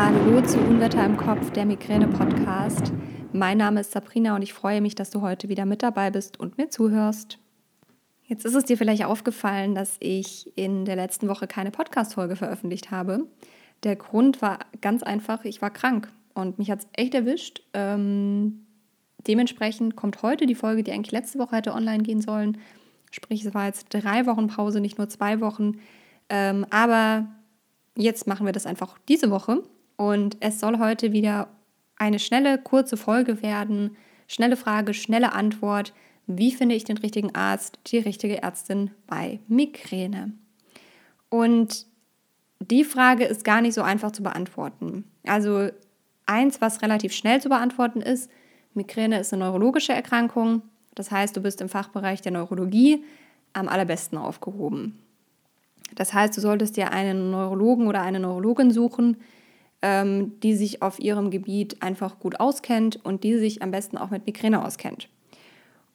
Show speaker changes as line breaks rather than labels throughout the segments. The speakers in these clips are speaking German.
Hallo zu Unwetter im Kopf, der Migräne-Podcast. Mein Name ist Sabrina und ich freue mich, dass du heute wieder mit dabei bist und mir zuhörst. Jetzt ist es dir vielleicht aufgefallen, dass ich in der letzten Woche keine Podcast-Folge veröffentlicht habe. Der Grund war ganz einfach, ich war krank und mich hat es echt erwischt. Ähm, dementsprechend kommt heute die Folge, die eigentlich letzte Woche hätte online gehen sollen. Sprich, es war jetzt drei Wochen Pause, nicht nur zwei Wochen. Ähm, aber jetzt machen wir das einfach diese Woche. Und es soll heute wieder eine schnelle, kurze Folge werden. Schnelle Frage, schnelle Antwort. Wie finde ich den richtigen Arzt, die richtige Ärztin bei Migräne? Und die Frage ist gar nicht so einfach zu beantworten. Also eins, was relativ schnell zu beantworten ist, Migräne ist eine neurologische Erkrankung. Das heißt, du bist im Fachbereich der Neurologie am allerbesten aufgehoben. Das heißt, du solltest dir einen Neurologen oder eine Neurologin suchen, ähm, die sich auf ihrem Gebiet einfach gut auskennt und die sich am besten auch mit Migräne auskennt.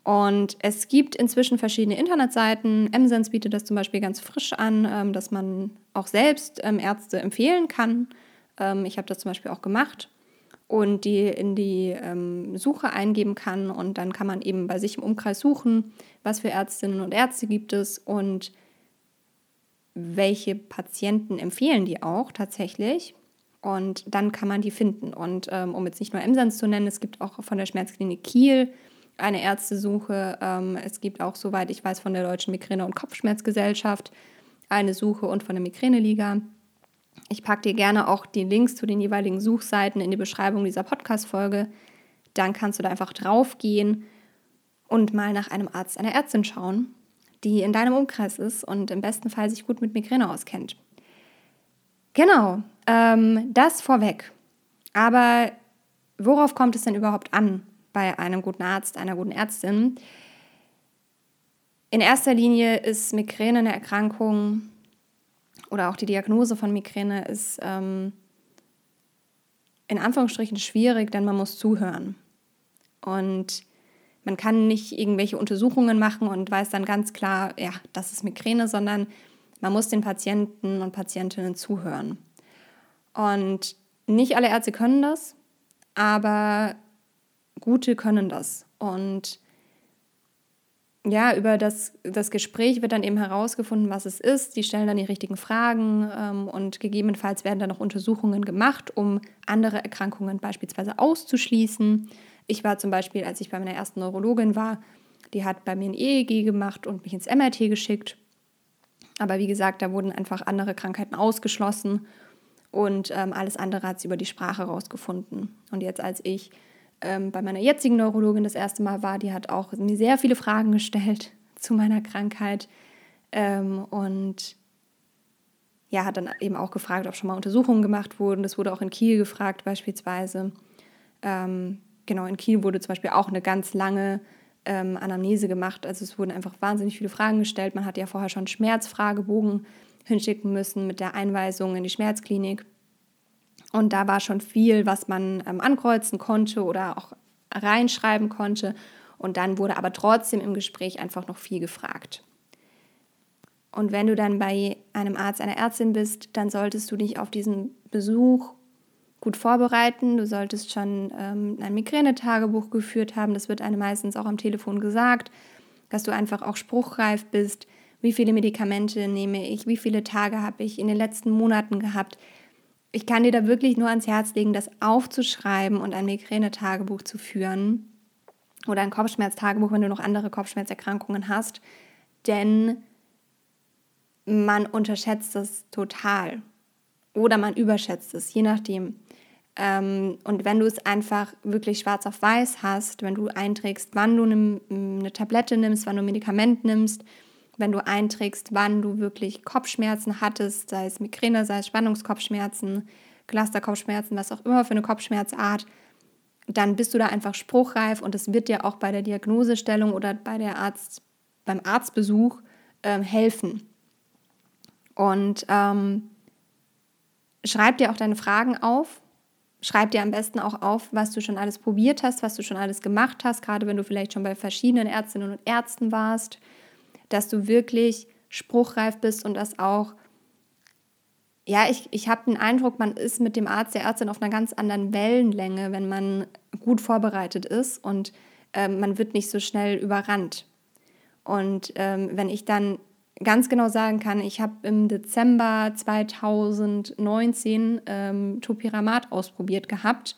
Und es gibt inzwischen verschiedene Internetseiten. MSense bietet das zum Beispiel ganz frisch an, ähm, dass man auch selbst ähm, Ärzte empfehlen kann. Ähm, ich habe das zum Beispiel auch gemacht und die in die ähm, Suche eingeben kann. Und dann kann man eben bei sich im Umkreis suchen, was für Ärztinnen und Ärzte gibt es und welche Patienten empfehlen die auch tatsächlich. Und dann kann man die finden. Und ähm, um jetzt nicht nur Emsans zu nennen, es gibt auch von der Schmerzklinik Kiel eine Ärztesuche. Ähm, es gibt auch, soweit ich weiß, von der Deutschen Migräne- und Kopfschmerzgesellschaft eine Suche und von der Migräneliga. Ich packe dir gerne auch die Links zu den jeweiligen Suchseiten in die Beschreibung dieser Podcast-Folge. Dann kannst du da einfach draufgehen und mal nach einem Arzt, einer Ärztin schauen, die in deinem Umkreis ist und im besten Fall sich gut mit Migräne auskennt. Genau, ähm, das vorweg. Aber worauf kommt es denn überhaupt an bei einem guten Arzt, einer guten Ärztin? In erster Linie ist Migräne eine Erkrankung oder auch die Diagnose von Migräne ist ähm, in Anführungsstrichen schwierig, denn man muss zuhören. Und man kann nicht irgendwelche Untersuchungen machen und weiß dann ganz klar, ja, das ist Migräne, sondern man muss den Patienten und Patientinnen zuhören. Und nicht alle Ärzte können das, aber gute können das. Und ja, über das, das Gespräch wird dann eben herausgefunden, was es ist. Die stellen dann die richtigen Fragen ähm, und gegebenenfalls werden dann noch Untersuchungen gemacht, um andere Erkrankungen beispielsweise auszuschließen. Ich war zum Beispiel, als ich bei meiner ersten Neurologin war, die hat bei mir ein EEG gemacht und mich ins MRT geschickt. Aber wie gesagt, da wurden einfach andere Krankheiten ausgeschlossen und ähm, alles andere hat sie über die Sprache rausgefunden. Und jetzt, als ich ähm, bei meiner jetzigen Neurologin das erste Mal war, die hat auch mir sehr viele Fragen gestellt zu meiner Krankheit ähm, und ja, hat dann eben auch gefragt, ob schon mal Untersuchungen gemacht wurden. Das wurde auch in Kiel gefragt beispielsweise. Ähm, genau, in Kiel wurde zum Beispiel auch eine ganz lange ähm, Anamnese gemacht. Also es wurden einfach wahnsinnig viele Fragen gestellt. Man hat ja vorher schon Schmerzfragebogen hinschicken müssen mit der Einweisung in die Schmerzklinik. Und da war schon viel, was man ähm, ankreuzen konnte oder auch reinschreiben konnte. Und dann wurde aber trotzdem im Gespräch einfach noch viel gefragt. Und wenn du dann bei einem Arzt, einer Ärztin bist, dann solltest du dich auf diesen Besuch gut vorbereiten. Du solltest schon ähm, ein Migränetagebuch geführt haben. Das wird einem meistens auch am Telefon gesagt, dass du einfach auch spruchreif bist. Wie viele Medikamente nehme ich? Wie viele Tage habe ich in den letzten Monaten gehabt? Ich kann dir da wirklich nur ans Herz legen, das aufzuschreiben und ein Migränetagebuch zu führen oder ein Kopfschmerztagebuch, wenn du noch andere Kopfschmerzerkrankungen hast, denn man unterschätzt das total oder man überschätzt es, je nachdem. Ähm, und wenn du es einfach wirklich schwarz auf weiß hast, wenn du einträgst, wann du eine Tablette nimmst, wann du ein Medikament nimmst, wenn du einträgst, wann du wirklich Kopfschmerzen hattest, sei es Migräne, sei es Spannungskopfschmerzen, Clusterkopfschmerzen, was auch immer für eine Kopfschmerzart, dann bist du da einfach spruchreif und es wird dir auch bei der Diagnosestellung oder bei der Arzt, beim Arztbesuch ähm, helfen. Und ähm, schreib dir auch deine Fragen auf, Schreib dir am besten auch auf, was du schon alles probiert hast, was du schon alles gemacht hast, gerade wenn du vielleicht schon bei verschiedenen Ärztinnen und Ärzten warst, dass du wirklich spruchreif bist und das auch ja, ich, ich habe den Eindruck, man ist mit dem Arzt, der Ärztin auf einer ganz anderen Wellenlänge, wenn man gut vorbereitet ist und ähm, man wird nicht so schnell überrannt. Und ähm, wenn ich dann ganz genau sagen kann, ich habe im Dezember 2019 ähm, Topiramat ausprobiert gehabt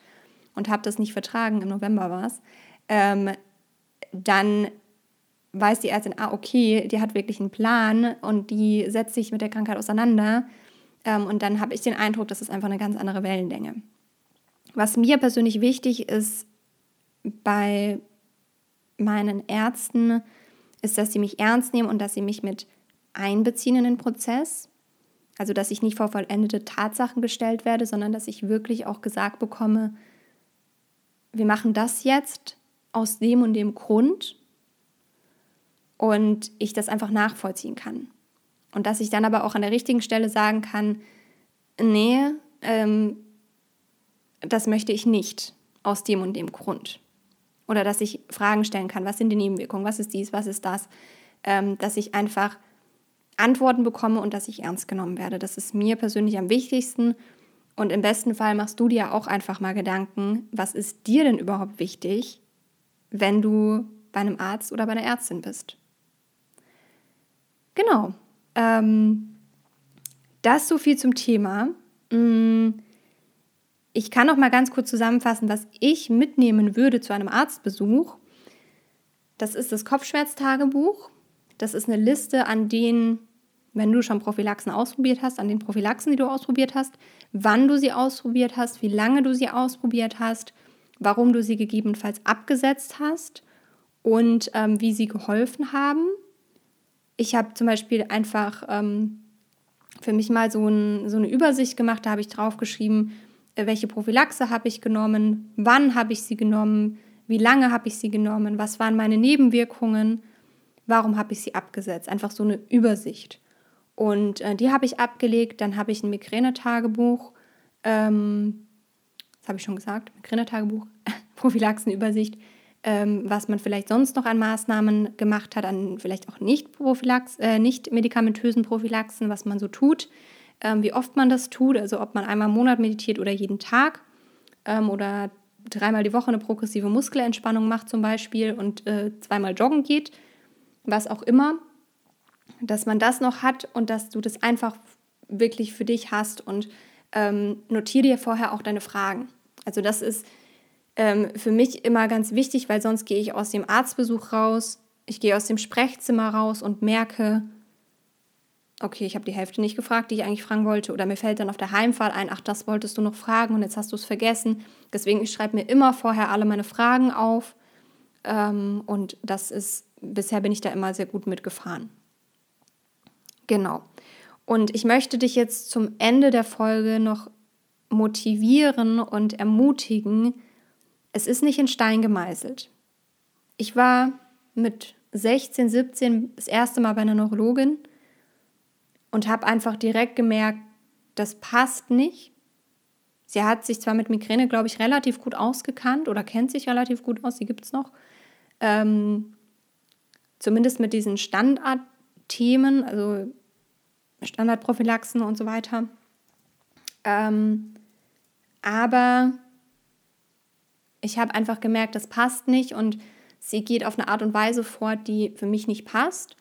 und habe das nicht vertragen, im November war es, ähm, dann weiß die Ärztin, ah, okay, die hat wirklich einen Plan und die setzt sich mit der Krankheit auseinander. Ähm, und dann habe ich den Eindruck, das ist einfach eine ganz andere Wellenlänge. Was mir persönlich wichtig ist bei meinen Ärzten, ist, dass sie mich ernst nehmen und dass sie mich mit einbeziehen in den Prozess. Also, dass ich nicht vor vollendete Tatsachen gestellt werde, sondern dass ich wirklich auch gesagt bekomme, wir machen das jetzt aus dem und dem Grund und ich das einfach nachvollziehen kann. Und dass ich dann aber auch an der richtigen Stelle sagen kann, nee, ähm, das möchte ich nicht aus dem und dem Grund. Oder dass ich Fragen stellen kann, was sind die Nebenwirkungen, was ist dies, was ist das, ähm, dass ich einfach Antworten bekomme und dass ich ernst genommen werde. Das ist mir persönlich am wichtigsten. Und im besten Fall machst du dir auch einfach mal Gedanken, was ist dir denn überhaupt wichtig, wenn du bei einem Arzt oder bei einer Ärztin bist. Genau. Ähm, das so viel zum Thema. Mm, ich kann noch mal ganz kurz zusammenfassen, was ich mitnehmen würde zu einem Arztbesuch. Das ist das Kopfschmerztagebuch. Das ist eine Liste an den, wenn du schon Prophylaxen ausprobiert hast, an den Prophylaxen, die du ausprobiert hast, wann du sie ausprobiert hast, wie lange du sie ausprobiert hast, warum du sie gegebenenfalls abgesetzt hast und ähm, wie sie geholfen haben. Ich habe zum Beispiel einfach ähm, für mich mal so, ein, so eine Übersicht gemacht, da habe ich draufgeschrieben, äh, welche Prophylaxe habe ich genommen, wann habe ich sie genommen, wie lange habe ich sie genommen, was waren meine Nebenwirkungen warum habe ich sie abgesetzt? Einfach so eine Übersicht. Und äh, die habe ich abgelegt. Dann habe ich ein Migränetagebuch. Ähm, das habe ich schon gesagt, Migränetagebuch, Prophylaxenübersicht, ähm, was man vielleicht sonst noch an Maßnahmen gemacht hat, an vielleicht auch nicht, äh, nicht medikamentösen Prophylaxen, was man so tut, ähm, wie oft man das tut, also ob man einmal im Monat meditiert oder jeden Tag ähm, oder dreimal die Woche eine progressive Muskelentspannung macht zum Beispiel und äh, zweimal joggen geht was auch immer, dass man das noch hat und dass du das einfach wirklich für dich hast und ähm, notiere dir vorher auch deine Fragen. Also das ist ähm, für mich immer ganz wichtig, weil sonst gehe ich aus dem Arztbesuch raus, ich gehe aus dem Sprechzimmer raus und merke, okay, ich habe die Hälfte nicht gefragt, die ich eigentlich fragen wollte. Oder mir fällt dann auf der Heimfahrt ein, ach, das wolltest du noch fragen und jetzt hast du es vergessen. Deswegen, ich schreibe mir immer vorher alle meine Fragen auf. Ähm, und das ist bisher bin ich da immer sehr gut mitgefahren. Genau. Und ich möchte dich jetzt zum Ende der Folge noch motivieren und ermutigen, es ist nicht in Stein gemeißelt. Ich war mit 16, 17 das erste Mal bei einer Neurologin und habe einfach direkt gemerkt, das passt nicht. Sie hat sich zwar mit Migräne, glaube ich, relativ gut ausgekannt oder kennt sich relativ gut aus, sie gibt es noch. Ähm, zumindest mit diesen Standardthemen, also Standardprophylaxen und so weiter. Ähm, aber ich habe einfach gemerkt, das passt nicht und sie geht auf eine Art und Weise vor, die für mich nicht passt.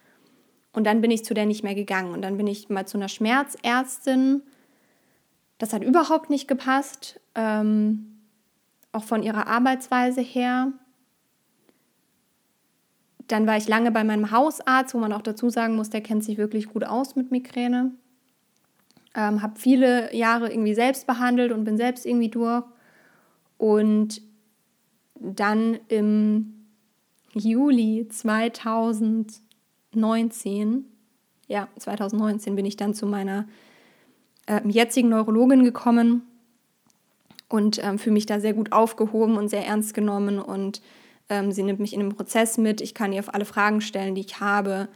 Und dann bin ich zu der nicht mehr gegangen. Und dann bin ich mal zu einer Schmerzärztin. Das hat überhaupt nicht gepasst, ähm, auch von ihrer Arbeitsweise her. Dann war ich lange bei meinem Hausarzt, wo man auch dazu sagen muss, der kennt sich wirklich gut aus mit Migräne. Ähm, habe viele Jahre irgendwie selbst behandelt und bin selbst irgendwie durch. Und dann im Juli 2019, ja, 2019 bin ich dann zu meiner äh, jetzigen Neurologin gekommen und ähm, fühle mich da sehr gut aufgehoben und sehr ernst genommen und ähm, sie nimmt mich in den Prozess mit. Ich kann ihr auf alle Fragen stellen, die ich habe.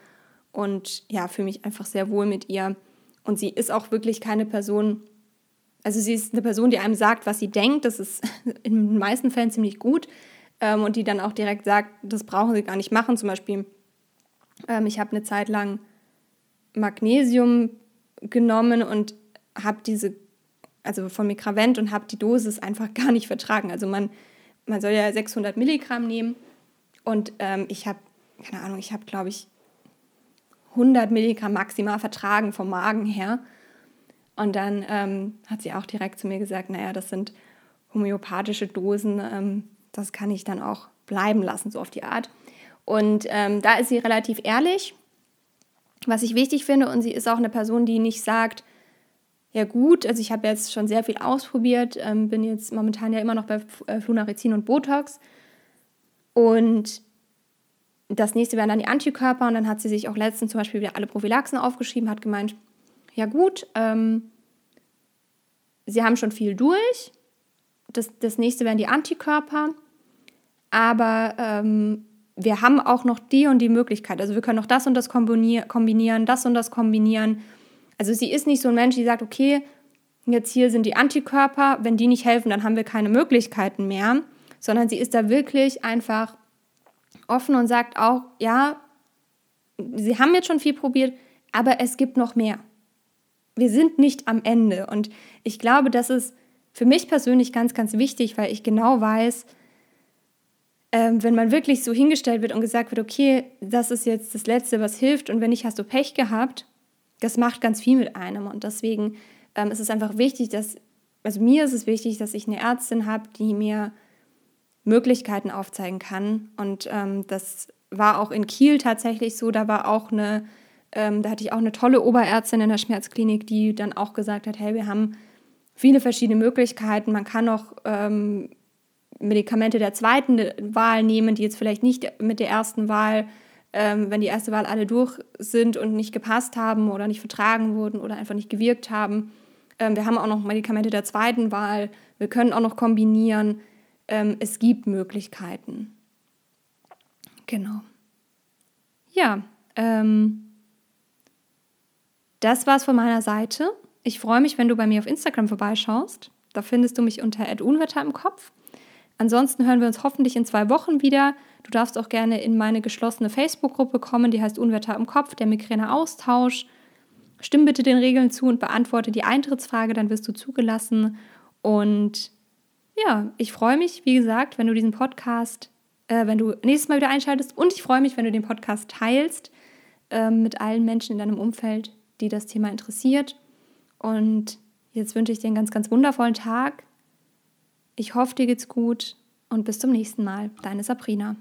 Und ja, fühle mich einfach sehr wohl mit ihr. Und sie ist auch wirklich keine Person, also sie ist eine Person, die einem sagt, was sie denkt. Das ist in den meisten Fällen ziemlich gut. Ähm, und die dann auch direkt sagt, das brauchen sie gar nicht machen. Zum Beispiel, ähm, ich habe eine Zeit lang Magnesium genommen und habe diese, also von Mikravent und habe die Dosis einfach gar nicht vertragen. Also man, man soll ja 600 Milligramm nehmen und ähm, ich habe, keine Ahnung, ich habe glaube ich 100 Milligramm maximal vertragen vom Magen her. Und dann ähm, hat sie auch direkt zu mir gesagt, naja, das sind homöopathische Dosen, ähm, das kann ich dann auch bleiben lassen, so auf die Art. Und ähm, da ist sie relativ ehrlich, was ich wichtig finde. Und sie ist auch eine Person, die nicht sagt, ja gut, also ich habe jetzt schon sehr viel ausprobiert, ähm, bin jetzt momentan ja immer noch bei äh, Flunarizin und Botox. Und das nächste wären dann die Antikörper. Und dann hat sie sich auch letztens zum Beispiel wieder alle Prophylaxen aufgeschrieben, hat gemeint, ja gut, ähm, sie haben schon viel durch. Das, das nächste wären die Antikörper. Aber ähm, wir haben auch noch die und die Möglichkeit. Also wir können noch das und das kombinieren, das und das kombinieren. Also sie ist nicht so ein Mensch, die sagt, okay, jetzt hier sind die Antikörper, wenn die nicht helfen, dann haben wir keine Möglichkeiten mehr, sondern sie ist da wirklich einfach offen und sagt auch, ja, sie haben jetzt schon viel probiert, aber es gibt noch mehr wir sind nicht am Ende. Und ich glaube, das ist für mich persönlich ganz, ganz wichtig, weil ich genau weiß, ähm, wenn man wirklich so hingestellt wird und gesagt wird, okay, das ist jetzt das Letzte, was hilft und wenn nicht, hast du Pech gehabt, das macht ganz viel mit einem. Und deswegen ähm, ist es einfach wichtig, dass, also mir ist es wichtig, dass ich eine Ärztin habe, die mir Möglichkeiten aufzeigen kann. Und ähm, das war auch in Kiel tatsächlich so, da war auch eine ähm, da hatte ich auch eine tolle Oberärztin in der Schmerzklinik, die dann auch gesagt hat, hey, wir haben viele verschiedene Möglichkeiten. Man kann auch ähm, Medikamente der zweiten Wahl nehmen, die jetzt vielleicht nicht mit der ersten Wahl, ähm, wenn die erste Wahl alle durch sind und nicht gepasst haben oder nicht vertragen wurden oder einfach nicht gewirkt haben. Ähm, wir haben auch noch Medikamente der zweiten Wahl. Wir können auch noch kombinieren. Ähm, es gibt Möglichkeiten. Genau. Ja, ähm, das war's von meiner Seite. Ich freue mich, wenn du bei mir auf Instagram vorbeischaust. Da findest du mich unter Unwetter im Kopf. Ansonsten hören wir uns hoffentlich in zwei Wochen wieder. Du darfst auch gerne in meine geschlossene Facebook-Gruppe kommen, die heißt Unwetter im Kopf, der Migräne-Austausch. Stimm bitte den Regeln zu und beantworte die Eintrittsfrage, dann wirst du zugelassen. Und ja, ich freue mich, wie gesagt, wenn du diesen Podcast, äh, wenn du nächstes Mal wieder einschaltest. Und ich freue mich, wenn du den Podcast teilst äh, mit allen Menschen in deinem Umfeld, die das Thema interessiert. Und jetzt wünsche ich dir einen ganz, ganz wundervollen Tag. Ich hoffe, dir geht's gut und bis zum nächsten Mal. Deine Sabrina.